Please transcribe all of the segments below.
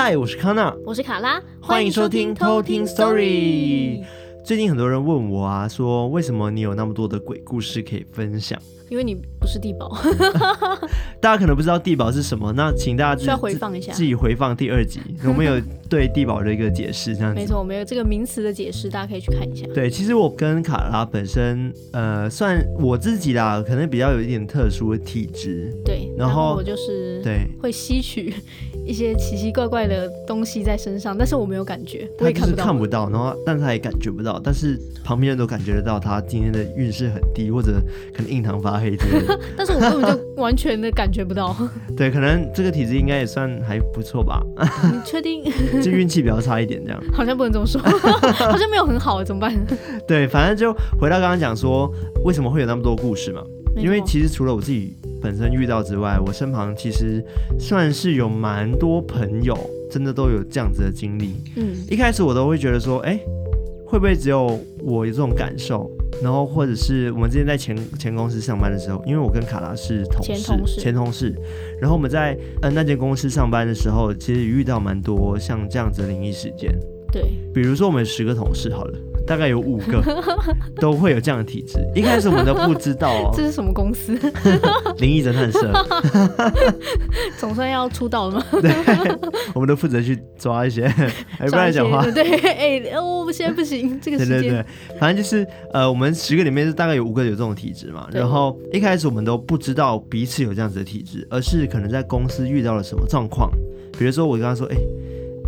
嗨，我是康娜，我是卡拉，欢迎收听偷听 Story。最近很多人问我啊，说为什么你有那么多的鬼故事可以分享？因为你不是地堡，大家可能不知道地堡是什么，那请大家需要回放一下，自己回放第二集，我们有 对地堡的一个解释，这样子。没错，我们有这个名词的解释，大家可以去看一下。对，其实我跟卡拉本身，呃，算我自己啦，可能比较有一点特殊的体质。对，然后我就是对会吸取一些奇奇怪怪的东西在身上，但是我没有感觉，我也看不到，看不到，然后但是他也感觉不到，但是旁边人都感觉得到他今天的运势很低，或者可能印堂发黑之类的。但是我根本就完全的感觉不到。对，可能这个体质应该也算还不错吧。你确定？就运气比较差一点这样。好像不能这么说，好像没有很好，怎么办？对，反正就回到刚刚讲说，为什么会有那么多故事嘛？因为其实除了我自己本身遇到之外，我身旁其实算是有蛮多朋友，真的都有这样子的经历。嗯，一开始我都会觉得说，哎，会不会只有我有这种感受？然后或者是我们之前在前前公司上班的时候，因为我跟卡拉是同事，前同事，前同事，然后我们在呃那间公司上班的时候，其实遇到蛮多像这样子的灵异事件。对，比如说我们十个同事好了。大概有五个 都会有这样的体质。一开始我们都不知道哦，这是什么公司？灵异侦探社，总算要出道了吗？对，我们都负责去抓一些，哎，不然讲话。对，哎，我现在不行，这个时间。对对对，反正就是呃，我们十个里面是大概有五个有这种体质嘛。然后一开始我们都不知道彼此有这样子的体质，而是可能在公司遇到了什么状况，比如说我跟他说，哎，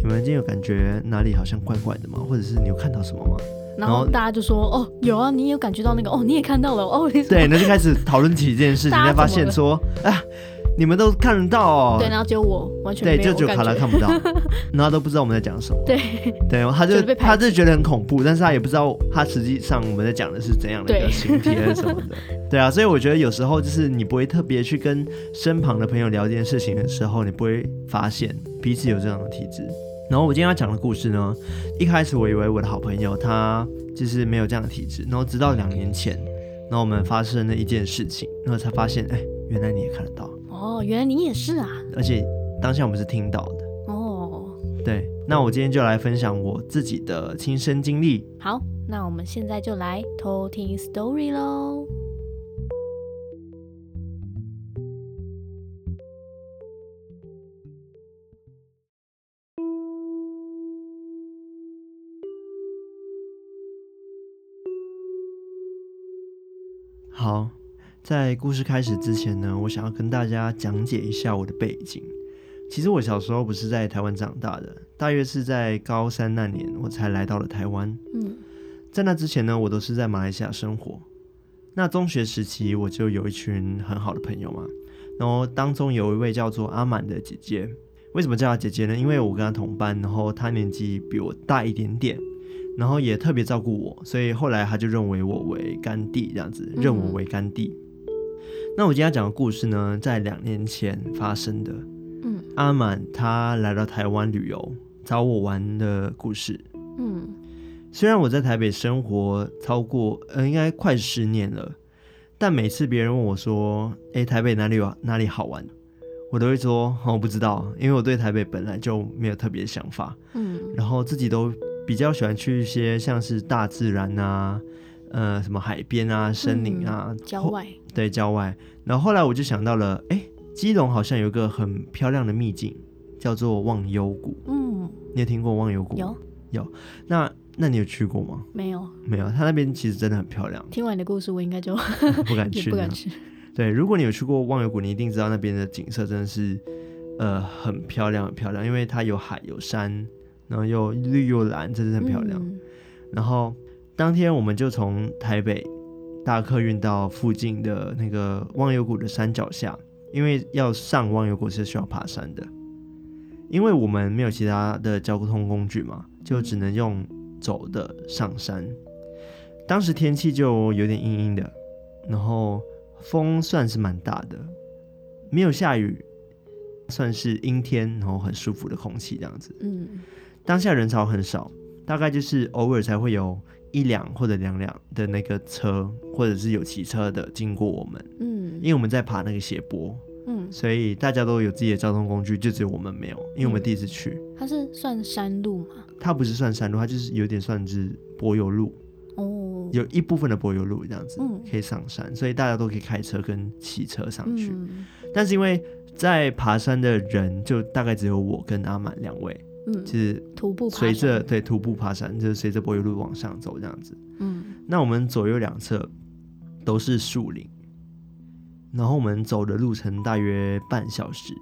你们今天有感觉哪里好像怪怪的吗？或者是你有看到什么吗？然后大家就说：“哦，有啊，你有感觉到那个？哦，你也看到了哦。”对，那就开始讨论起这件事情，才发现说：“啊，你们都看得到哦。”对，然后只有我完全对，就只有卡拉看不到，然后都不知道我们在讲什么。对对，他就他就觉得很恐怖，但是他也不知道他实际上我们在讲的是怎样的一个形体什么的。对啊，所以我觉得有时候就是你不会特别去跟身旁的朋友聊这件事情的时候，你不会发现彼此有这样的体质。然后我今天要讲的故事呢，一开始我以为我的好朋友他就是没有这样的体质，然后直到两年前，然后我们发生了一件事情，然后才发现，哎，原来你也看得到。哦，原来你也是啊。而且当下我们是听到的。哦。对，那我今天就来分享我自己的亲身经历。好，那我们现在就来偷听 story 喽。在故事开始之前呢，我想要跟大家讲解一下我的背景。其实我小时候不是在台湾长大的，大约是在高三那年我才来到了台湾。嗯，在那之前呢，我都是在马来西亚生活。那中学时期我就有一群很好的朋友嘛，然后当中有一位叫做阿满的姐姐。为什么叫她姐姐呢？因为我跟她同班，然后她年纪比我大一点点。然后也特别照顾我，所以后来她就认为我为干弟，这样子认我为干弟。嗯。那我今天要讲的故事呢，在两年前发生的。嗯，阿满他来到台湾旅游，找我玩的故事。嗯，虽然我在台北生活超过，呃，应该快十年了，但每次别人问我说：“诶，台北哪里有哪里好玩？”我都会说：“我不知道，因为我对台北本来就没有特别的想法。”嗯，然后自己都。比较喜欢去一些像是大自然啊，呃，什么海边啊、森林啊、嗯、郊外，对，郊外。然后后来我就想到了，哎，基隆好像有一个很漂亮的秘境，叫做忘忧谷。嗯，你有听过忘忧谷？有，有。那那你有去过吗？没有，没有。它那边其实真的很漂亮。听完你的故事，我应该就 不敢去，不敢去。对，如果你有去过忘忧谷，你一定知道那边的景色真的是，呃，很漂亮，很漂亮，因为它有海有山。然后又绿又蓝，真的很漂亮。嗯。然后当天我们就从台北大客运到附近的那个忘忧谷的山脚下，因为要上忘忧谷是需要爬山的。因为我们没有其他的交通工具嘛，就只能用走的上山。当时天气就有点阴阴的，然后风算是蛮大的，没有下雨，算是阴天，然后很舒服的空气这样子。嗯。当下人潮很少，大概就是偶尔才会有一辆或者两辆的那个车，或者是有骑车的经过我们。嗯，因为我们在爬那个斜坡，嗯，所以大家都有自己的交通工具，就只有我们没有，因为我们第一次去。它是算山路吗？它不是算山路，它就是有点算是柏油路。哦，有一部分的柏油路这样子，嗯，可以上山，所以大家都可以开车跟骑车上去。嗯，但是因为在爬山的人就大概只有我跟阿满两位，嗯，就是徒步随着对徒步爬山，就是随着柏油路往上走这样子。嗯，那我们左右两侧都是树林，然后我们走的路程大约半小时。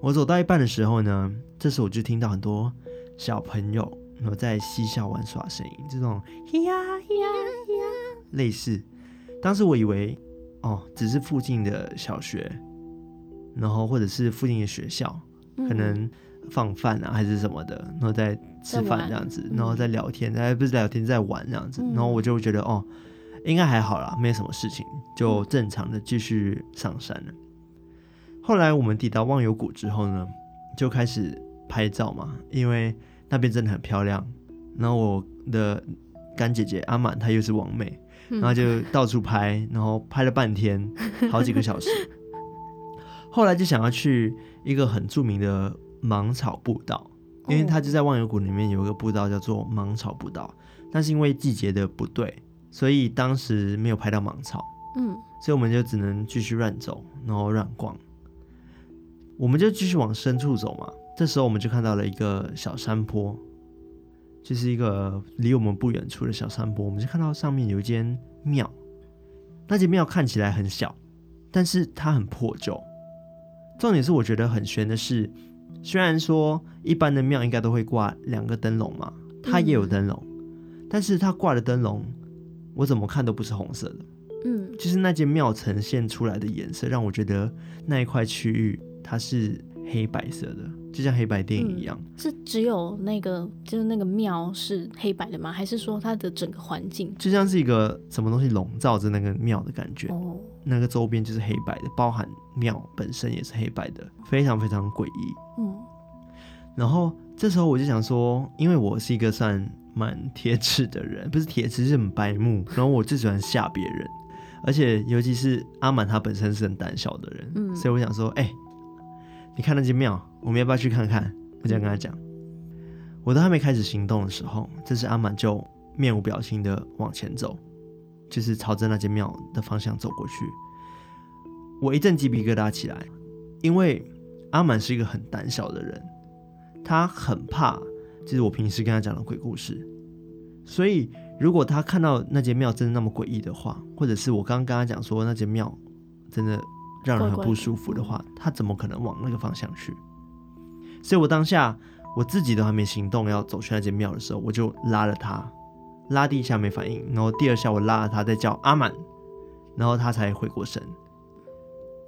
我走到一半的时候呢，这时我就听到很多小朋友。然后在嬉笑玩耍声音，这种呀呀呀，类似。当时我以为哦，只是附近的小学，然后或者是附近的学校，嗯、可能放饭啊还是什么的，然后在吃饭这样子，然后在聊天，不是聊天，在玩这样子。然后我就觉得哦，应该还好啦，没什么事情，就正常的继续上山了。后来我们抵达忘忧谷之后呢，就开始拍照嘛，因为。那边真的很漂亮，然后我的干姐姐阿满她又是王妹，然后就到处拍，然后拍了半天，好几个小时。后来就想要去一个很著名的芒草步道，因为它就在忘忧谷里面有一个步道叫做芒草步道，但是因为季节的不对，所以当时没有拍到芒草，嗯，所以我们就只能继续乱走，然后乱逛，我们就继续往深处走嘛。这时候我们就看到了一个小山坡，就是一个离我们不远处的小山坡。我们就看到上面有一间庙，那间庙看起来很小，但是它很破旧。重点是我觉得很悬的是，虽然说一般的庙应该都会挂两个灯笼嘛，它也有灯笼，嗯、但是它挂的灯笼我怎么看都不是红色的。嗯，就是那间庙呈现出来的颜色，让我觉得那一块区域它是黑白色的。就像黑白电影一样，嗯、是只有那个就是那个庙是黑白的吗？还是说它的整个环境就像是一个什么东西笼罩着那个庙的感觉？哦，那个周边就是黑白的，包含庙本身也是黑白的，非常非常诡异。嗯，然后这时候我就想说，因为我是一个算蛮铁齿的人，不是铁齿，是很白目。然后我最喜欢吓别人，而且尤其是阿满他本身是很胆小的人，嗯，所以我想说，哎、欸。你看那间庙，我们要不要去看看？我这样跟他讲。我都还没开始行动的时候，这时阿满就面无表情的往前走，就是朝着那间庙的方向走过去。我一阵鸡皮疙瘩起来，因为阿满是一个很胆小的人，他很怕，就是我平时跟他讲的鬼故事。所以如果他看到那间庙真的那么诡异的话，或者是我刚刚跟他讲说那间庙真的。让人很不舒服的话，他怎么可能往那个方向去？所以我当下我自己都还没行动要走去那间庙的时候，我就拉了他，拉第一下没反应，然后第二下我拉了他再叫阿满，然后他才回过神。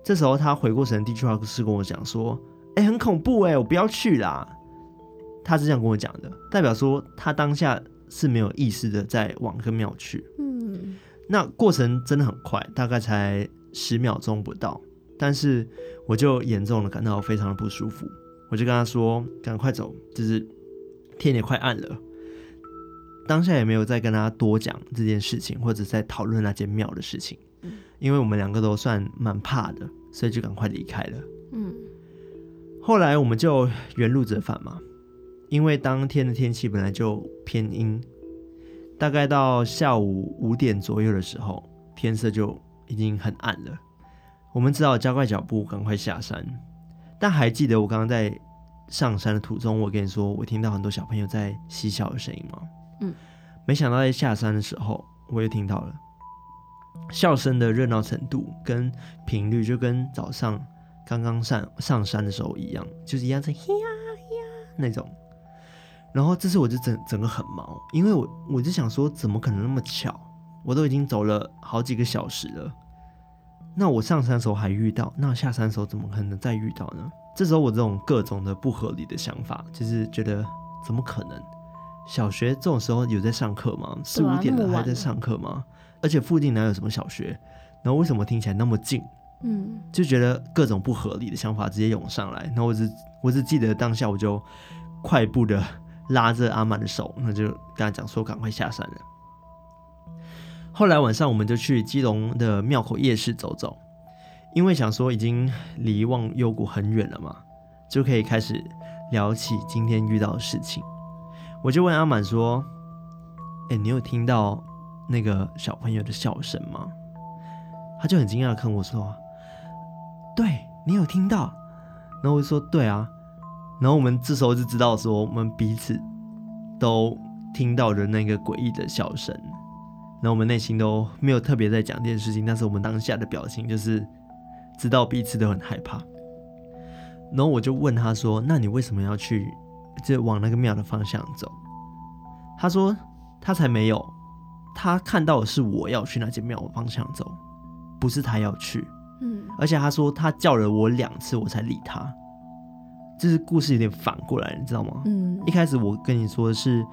这时候他回过神，第一句话是跟我讲说：“哎，很恐怖哎，我不要去啦。”他是这样跟我讲的，代表说他当下是没有意识的在往个庙去。嗯，那过程真的很快，大概才十秒钟不到。但是我就严重的感到非常的不舒服，我就跟他说：“赶快走，就是天也快暗了。”当下也没有再跟他多讲这件事情，或者在讨论那间庙的事情，因为我们两个都算蛮怕的，所以就赶快离开了。嗯，后来我们就原路折返嘛，因为当天的天气本来就偏阴，大概到下午五点左右的时候，天色就已经很暗了。我们只好加快脚步，赶快下山。但还记得我刚刚在上山的途中，我跟你说，我听到很多小朋友在嬉笑的声音吗？嗯，没想到在下山的时候，我又听到了笑声的热闹程度跟频率，就跟早上刚刚上上山的时候一样，就是一样在呀呀那种。然后这次我就整整个很忙，因为我我就想说，怎么可能那么巧？我都已经走了好几个小时了。那我上山的时候还遇到，那下山的时候怎么可能再遇到呢？这时候我这种各种的不合理的想法，就是觉得怎么可能？小学这种时候有在上课吗？四五点了还在上课吗？而且附近哪有什么小学？然后为什么听起来那么近？嗯，就觉得各种不合理的想法直接涌上来。然后我只我只记得当下我就快步的拉着阿满的手，那就跟他讲说赶快下山了。后来晚上，我们就去基隆的庙口夜市走走，因为想说已经离忘忧谷很远了嘛，就可以开始聊起今天遇到的事情。我就问阿满说：“哎，你有听到那个小朋友的笑声吗？”他就很惊讶的看我说：“对，你有听到？”然后我就说：“对啊。”然后我们这时候就知道说，我们彼此都听到了那个诡异的笑声。然后我们内心都没有特别在讲这件事情，但是我们当下的表情就是知道彼此都很害怕。然后我就问他说：“那你为什么要去，就往那个庙的方向走？”他说：“他才没有，他看到的是我要去那间庙的方向走，不是他要去。嗯，而且他说他叫了我两次，我才理他。就是故事有点反过来，你知道吗？嗯，一开始我跟你说的是，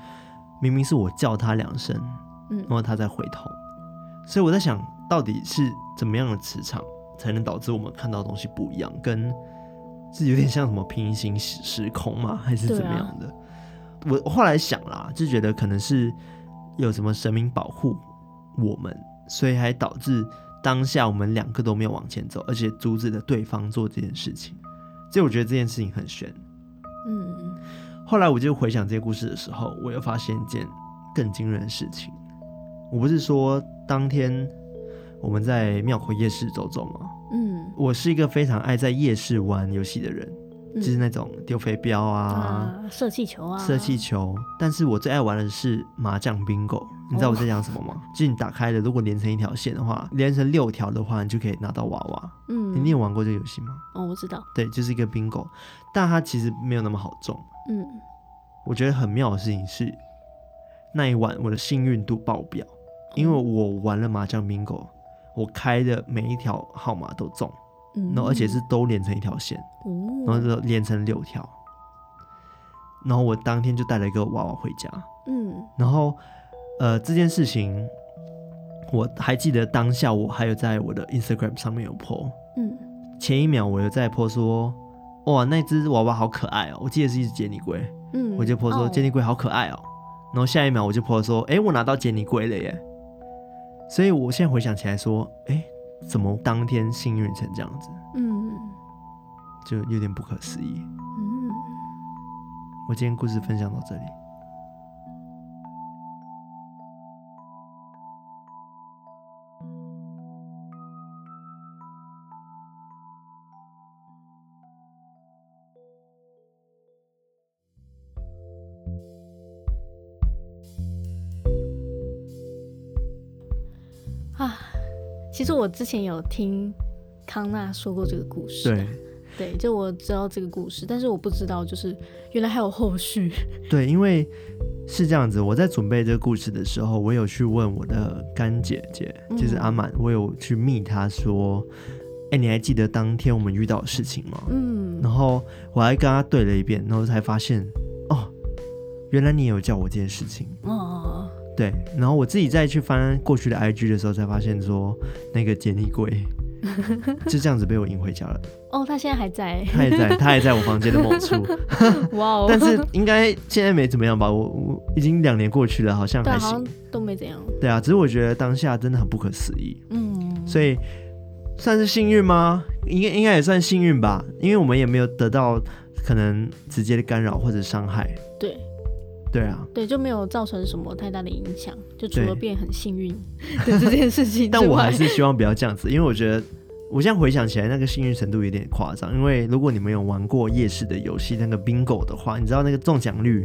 明明是我叫他两声。”嗯然后他再回头，所以我在想到底是怎么样的磁场才能导致我们看到的东西不一样？跟是有点像什么平行时时空吗？还是怎么样的？我后来想啦，就觉得可能是有什么神明保护我们，所以还导致当下我们两个都没有往前走，而且阻止了对方做这件事情。所以我觉得这件事情很悬。嗯，后来我就回想这些故事的时候，我又发现一件更惊人的事情。我不是说当天我们在庙口夜市走走吗？嗯，我是一个非常爱在夜市玩游戏的人，嗯、就是那种丢飞镖啊、射气球啊、射气球。但是我最爱玩的是麻将 bingo。你知道我在讲什么吗？哦、就是你打开了，如果连成一条线的话，连成六条的话，你就可以拿到娃娃。嗯，你有玩过这个游戏吗？哦，我知道。对，就是一个 bingo，但它其实没有那么好中。嗯，我觉得很妙的事情是，那一晚我的幸运度爆表。因为我玩了麻将 bingo，我开的每一条号码都中，然后而且是都连成一条线，然后就连成六条，然后我当天就带了一个娃娃回家，嗯，然后呃这件事情我还记得当下我还有在我的 Instagram 上面有 po，嗯，前一秒我有在 po 说，哇那只娃娃好可爱哦，我记得是一只杰尼龟，嗯，我就 po 说杰尼龟好可爱哦，然后下一秒我就 po 说，哎我拿到杰尼龟了耶。所以，我现在回想起来，说，哎、欸，怎么当天幸运成这样子？嗯，就有点不可思议。嗯，我今天故事分享到这里。我之前有听康纳说过这个故事，对，对，就我知道这个故事，但是我不知道就是原来还有后续。对，因为是这样子，我在准备这个故事的时候，我有去问我的干姐姐，就是阿满，我有去密她说，哎、嗯，你还记得当天我们遇到的事情吗？嗯，然后我还跟他对了一遍，然后才发现，哦，原来你也有叫我这件事情。哦。对，然后我自己再去翻过去的 IG 的时候，才发现说那个简历柜 就这样子被我赢回家了。哦，他现在还在，他也在，他也在我房间的某处。哇哦！但是应该现在没怎么样吧？我我已经两年过去了，好像还行，都没怎样。对啊，只是我觉得当下真的很不可思议。嗯，所以算是幸运吗？应该应该也算幸运吧，因为我们也没有得到可能直接的干扰或者伤害。对。对啊，对，就没有造成什么太大的影响，就除了变很幸运的这件事情。但我还是希望不要这样子，因为我觉得我现在回想起来，那个幸运程度有点夸张。因为如果你们有玩过夜市的游戏，那个 bingo 的话，你知道那个中奖率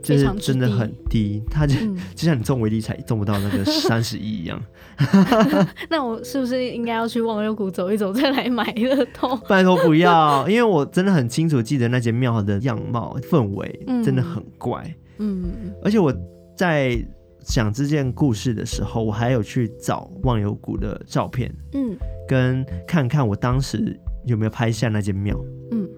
就是真的很低，它就、嗯、就像你中威力彩中不到那个三十亿一样。那我是不是应该要去忘忧谷走一走，再来买乐透？拜托不要，因为我真的很清楚记得那间庙的样貌氛围真的很怪。嗯嗯，而且我在讲这件故事的时候，我还有去找忘忧谷的照片，嗯，跟看看我当时有没有拍下那间庙，嗯，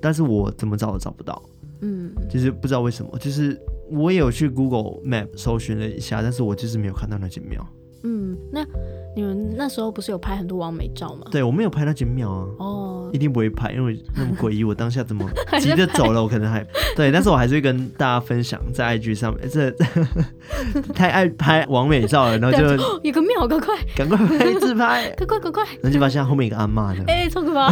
但是我怎么找都找不到，嗯，就是不知道为什么，就是我也有去 Google Map 搜寻了一下，但是我就是没有看到那间庙，嗯，那。你们那时候不是有拍很多王美照吗？对，我没有拍那间庙啊。哦，一定不会拍，因为那么诡异。我当下怎么 急着走了，我可能还 对，但是我还是会跟大家分享在 IG 上面。这 太爱拍王美照了，然后就有个庙，赶快赶快拍自拍，快快快快！然后就发现后面一个阿嬷的。哎、欸，超可怕！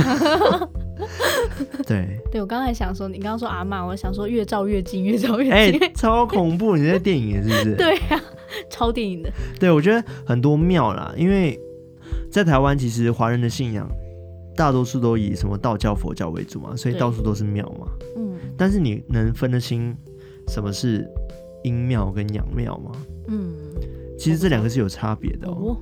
对，对我刚才想说，你刚刚说阿嬷，我想说越照越近，越照越近，哎、欸，超恐怖！你在电影是不是？对呀、啊，超电影的。对，我觉得很多庙啦，因为在台湾，其实华人的信仰大多数都以什么道教、佛教为主嘛，所以到处都是庙嘛。嗯。但是你能分得清什么是阴庙跟阳庙吗？嗯。其实这两个是有差别的、喔、哦。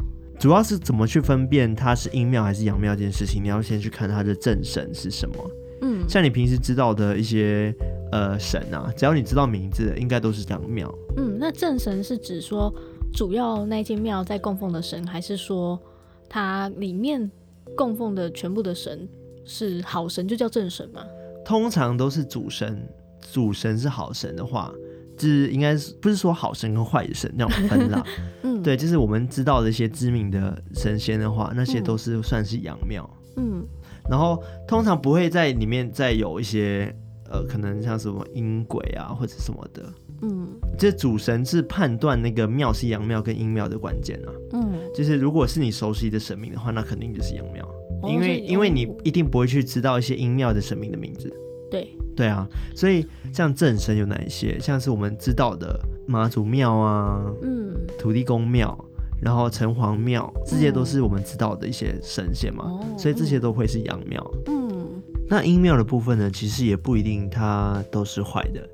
主要是怎么去分辨它是阴庙还是阳庙这件事情，你要先去看它的正神是什么。嗯，像你平时知道的一些呃神啊，只要你知道名字的，应该都是阳庙。嗯，那正神是指说主要那间庙在供奉的神，还是说它里面供奉的全部的神是好神，就叫正神吗？通常都是主神，主神是好神的话。就是应该是不是说好神跟坏神那种分啦？嗯，对，就是我们知道的一些知名的神仙的话，那些都是算是阳庙。嗯，然后通常不会在里面再有一些呃，可能像什么阴鬼啊或者什么的。嗯，这主神是判断那个庙是阳庙跟阴庙的关键啊。嗯，就是如果是你熟悉的神明的话，那肯定就是阳庙，哦，因为因为你一定不会去知道一些阴庙的神明的名字。对。对啊，所以像正神有哪一些？像是我们知道的妈祖庙啊，嗯，土地公庙，然后城隍庙，这些都是我们知道的一些神仙嘛，嗯、所以这些都会是阳庙。嗯，那阴庙的部分呢，其实也不一定它都是坏的。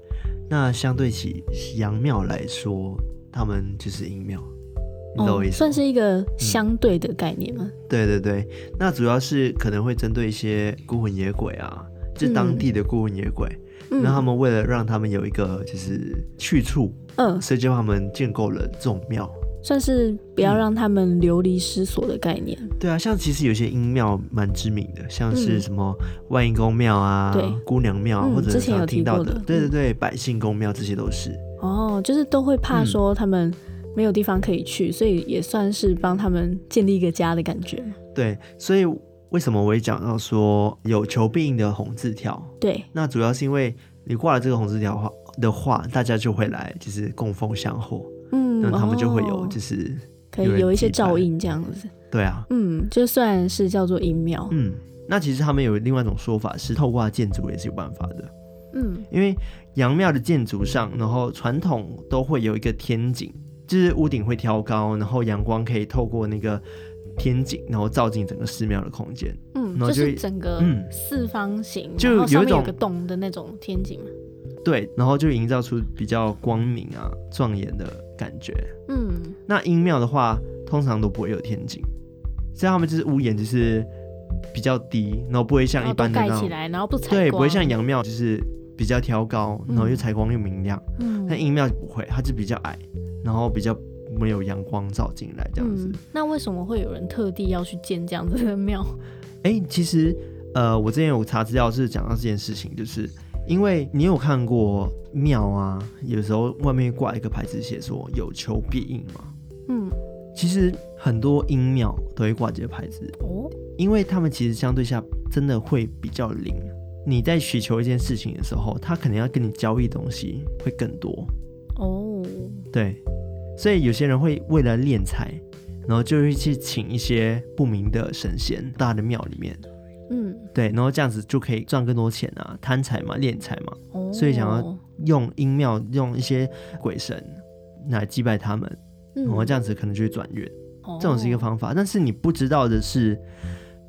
那相对起阳庙来说，他们就是阴庙，你懂我意思？算是一个相对的概念吗？嗯、对对对，那主要是可能会针对一些孤魂野鬼啊。是当地的孤魂野鬼，那、嗯、他们为了让他们有一个就是去处，嗯，所以就他们建构了这种庙，算是不要让他们流离失所的概念、嗯。对啊，像其实有些阴庙蛮知名的，像是什么万应公庙啊、对姑娘庙、嗯，或者常听到的，对对对，百姓公庙这些都是。哦，就是都会怕说他们没有地方可以去，嗯、所以也算是帮他们建立一个家的感觉。对，所以。为什么我会讲到说有求必应的红字条？对，那主要是因为你挂了这个红字条的话，大家就会来就是供奉香火，嗯，那他们就会有就是可以有一些照应这样子。对啊，嗯，就算是叫做阴庙，嗯，那其实他们有另外一种说法是透过建筑也是有办法的，嗯，因为阳庙的建筑上，然后传统都会有一个天井，就是屋顶会挑高，然后阳光可以透过那个。天井，然后照进整个寺庙的空间，嗯，然后就，就是整个四方形，嗯、就有一种有个洞的那种天井，对，然后就营造出比较光明啊、壮眼的感觉。嗯，那阴庙的话，通常都不会有天井，所以他们就是屋檐就是比较低，然后不会像一般的盖起来，然后不采光，对，不会像阳庙就是比较挑高，然后又采光又明亮。嗯，但阴庙就不会，它就比较矮，然后比较。没有阳光照进来这样子。嗯，那为什么会有人特地要去建这样子的庙？哎、欸，其实呃，我之前有查资料是讲到这件事情，就是因为你有看过庙啊，有时候外面挂一个牌子写说有求必应嘛。嗯，其实很多阴庙都会挂这个牌子哦，因为他们其实相对下真的会比较灵。你在祈求一件事情的时候，他可能要跟你交易东西会更多哦。对。所以有些人会为了敛财，然后就会去请一些不明的神仙，大的庙里面，嗯，对，然后这样子就可以赚更多钱啊，贪财嘛，敛财嘛，哦，所以想要用阴庙用一些鬼神来祭拜他们，然后这样子可能就会转运，哦，这种是一个方法。但是你不知道的是，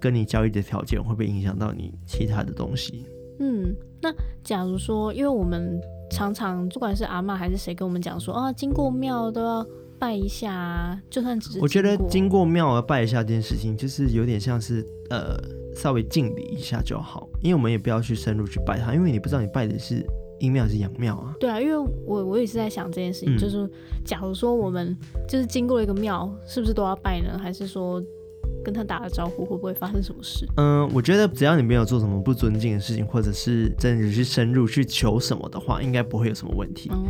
跟你交易的条件会不会影响到你其他的东西？嗯，那假如说，因为我们。常常不管是阿嬷还是谁跟我们讲说啊，经过庙都要拜一下啊，就算只是。我觉得经过庙要拜一下这件事情，就是有点像是呃稍微敬礼一下就好，因为我们也不要去深入去拜他，因为你不知道你拜的是阴庙还是阳庙啊。对啊，因为我我也是在想这件事情，嗯、就是假如说我们就是经过一个庙，是不是都要拜呢？还是说？跟他打个招呼，会不会发生什么事？嗯，我觉得只要你没有做什么不尊敬的事情，或者是真的去深入去求什么的话，应该不会有什么问题。哦，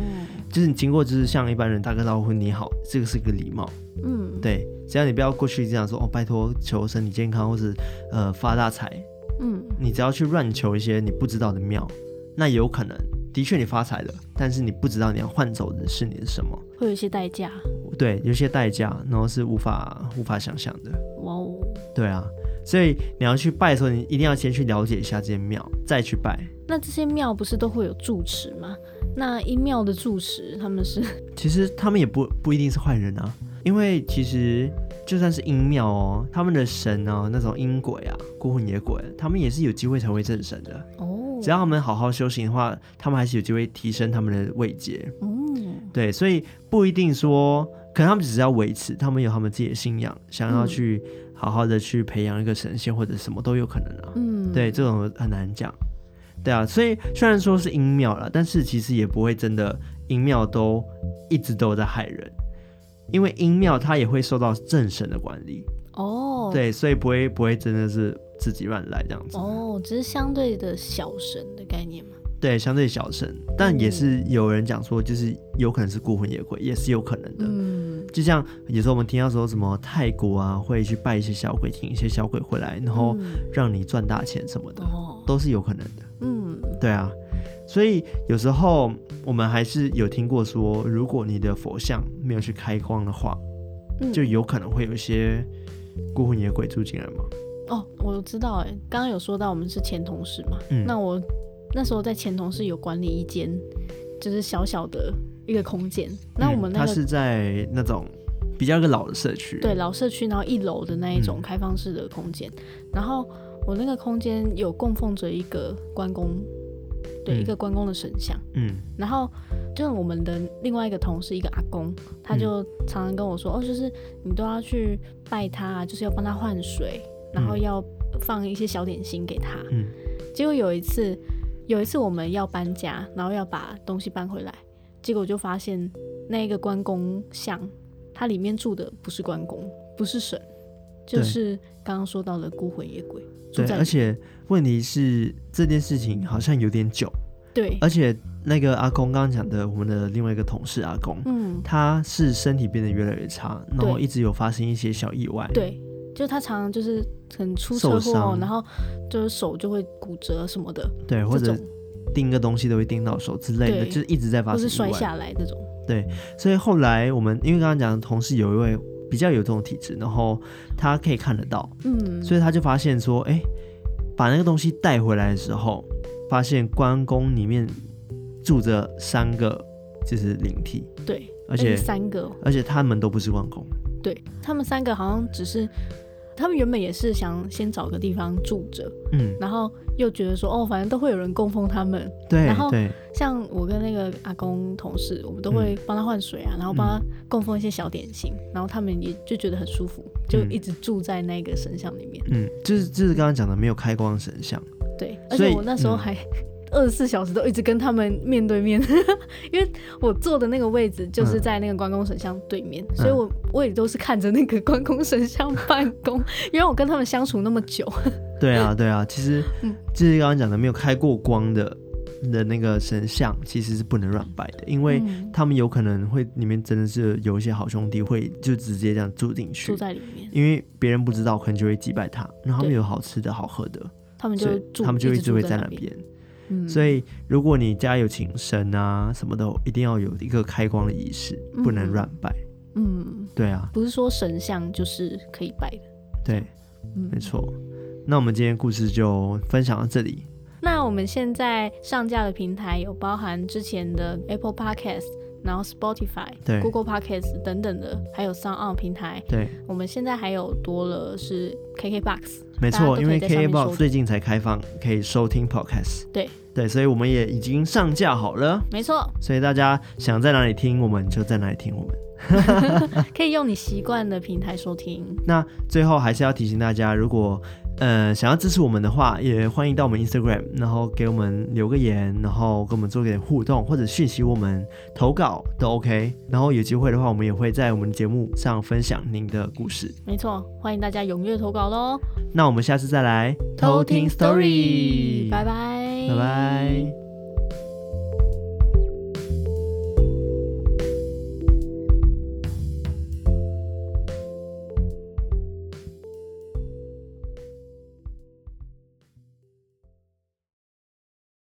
就是你经过，就是像一般人打个招呼，你好，这个是一个礼貌。嗯，对，只要你不要过去这样说哦，拜托求身体健康，或者呃发大财。嗯，你只要去乱求一些你不知道的庙，那有可能。的确，你发财了，但是你不知道你要换走的是你的什么，会有一些代价。对，有些代价，然后是无法无法想象的。哇哦，对啊，所以你要去拜的时候，你一定要先去了解一下这些庙，再去拜。那这些庙不是都会有住持吗？那阴庙的住持他们是？其实他们也不不一定是坏人啊，因为其实就算是阴庙哦，他们的神哦，那种阴鬼啊、孤魂野鬼，他们也是有机会成为正神的哦。只要他们好好修行的话，他们还是有机会提升他们的位阶。嗯，对，所以不一定说，可能他们只是要维持，他们有他们自己的信仰，想要去。好好的去培养一个神仙或者什么都有可能啊，嗯，对，这种很难讲，对啊，所以虽然说是阴庙了，但是其实也不会真的阴庙都一直都在害人，因为阴庙它也会受到正神的管理。哦，对，所以不会不会真的是自己乱来这样子哦，只是相对的小神的概念嘛。对，相对小神，但也是有人讲说，就是有可能是孤魂野鬼，也是有可能的。嗯，就像有时候我们听到说什么泰国啊，会去拜一些小鬼，请一些小鬼回来，然后让你赚大钱什么的，嗯，都是有可能的。嗯，对啊，所以有时候我们还是有听过说，如果你的佛像没有去开光的话，就有可能会有一些孤魂野鬼住进来嘛。哦，我知道，哎，刚刚有说到我们是前同事嘛，嗯，那我。那时候在前同事有管理一间，就是小小的一个空间。那我们那个、是在那种比较一个老的社区，对，老社区，然后一楼的那一种开放式的空间。嗯、然后我那个空间有供奉着一个关公，对，嗯、一个关公的神像。嗯。然后就是我们的另外一个同事，一个阿公，他就常常跟我说：“嗯、哦，就是你都要去拜他，就是要帮他换水，然后要放一些小点心给他。”嗯。结果有一次。有一次我们要搬家，然后要把东西搬回来，结果就发现那个关公像，它里面住的不是关公，不是神，就是刚刚说到的孤魂野鬼。对，而且问题是这件事情好像有点久。对，而且那个阿公刚刚讲的，我们的另外一个同事阿公，嗯，他是身体变得越来越差，然后一直有发生一些小意外。对。就他常常就是很出车祸，然后就是手就会骨折什么的，对，或者钉个东西都会钉到手之类的，就是一直在发生，或是摔下来这种。对，所以后来我们因为刚刚讲的同事有一位比较有这种体质，然后他可以看得到，嗯，所以他就发现说，哎，把那个东西带回来的时候，发现关公里面住着三个就是灵体，对，而且三个，而且他们都不是关公。对，他们三个好像只是，他们原本也是想先找个地方住着，嗯，然后又觉得说，哦，反正都会有人供奉他们，对，然后像我跟那个阿公同事，我们都会帮他换水啊，嗯、然后帮他供奉一些小点心，嗯、然后他们也就觉得很舒服，就一直住在那个神像里面，嗯，就是就是刚刚讲的没有开光神像，对，而且我那时候还。二十四小时都一直跟他们面对面，因为我坐的那个位置就是在那个关公神像对面，嗯、所以我我也都是看着那个关公神像办公，因为我跟他们相处那么久。对啊，对啊，其实就是刚刚讲的没有开过光的的那个神像，其实是不能乱拜的，因为他们有可能会里面真的是有一些好兄弟会就直接这样住进去，住在里面，因为别人不知道，可能就会祭拜他，然后他们有好吃的好喝的，他们就他们就一直会在那边。所以，如果你家有请神啊什么的，一定要有一个开光的仪式，不能乱拜。嗯，对啊，不是说神像就是可以拜的。对，嗯、没错。那我们今天故事就分享到这里。那我们现在上架的平台有包含之前的 Apple Podcast，然后 Spotify、对 Google Podcast 等等的，还有 SoundOn 平台。对，我们现在还有多了是 KKBox。没错，因为 KKBOX 最近才开放可以收听 Podcast，对对，所以我们也已经上架好了。没错，所以大家想在哪里听，我们就在哪里听我们。可以用你习惯的平台收听。那最后还是要提醒大家，如果呃，想要支持我们的话，也欢迎到我们 Instagram，然后给我们留个言，然后跟我们做点互动，或者讯息我们投稿都 OK。然后有机会的话，我们也会在我们的节目上分享您的故事。没错，欢迎大家踊跃投稿喽。那我们下次再来偷听 Story，拜拜，拜拜。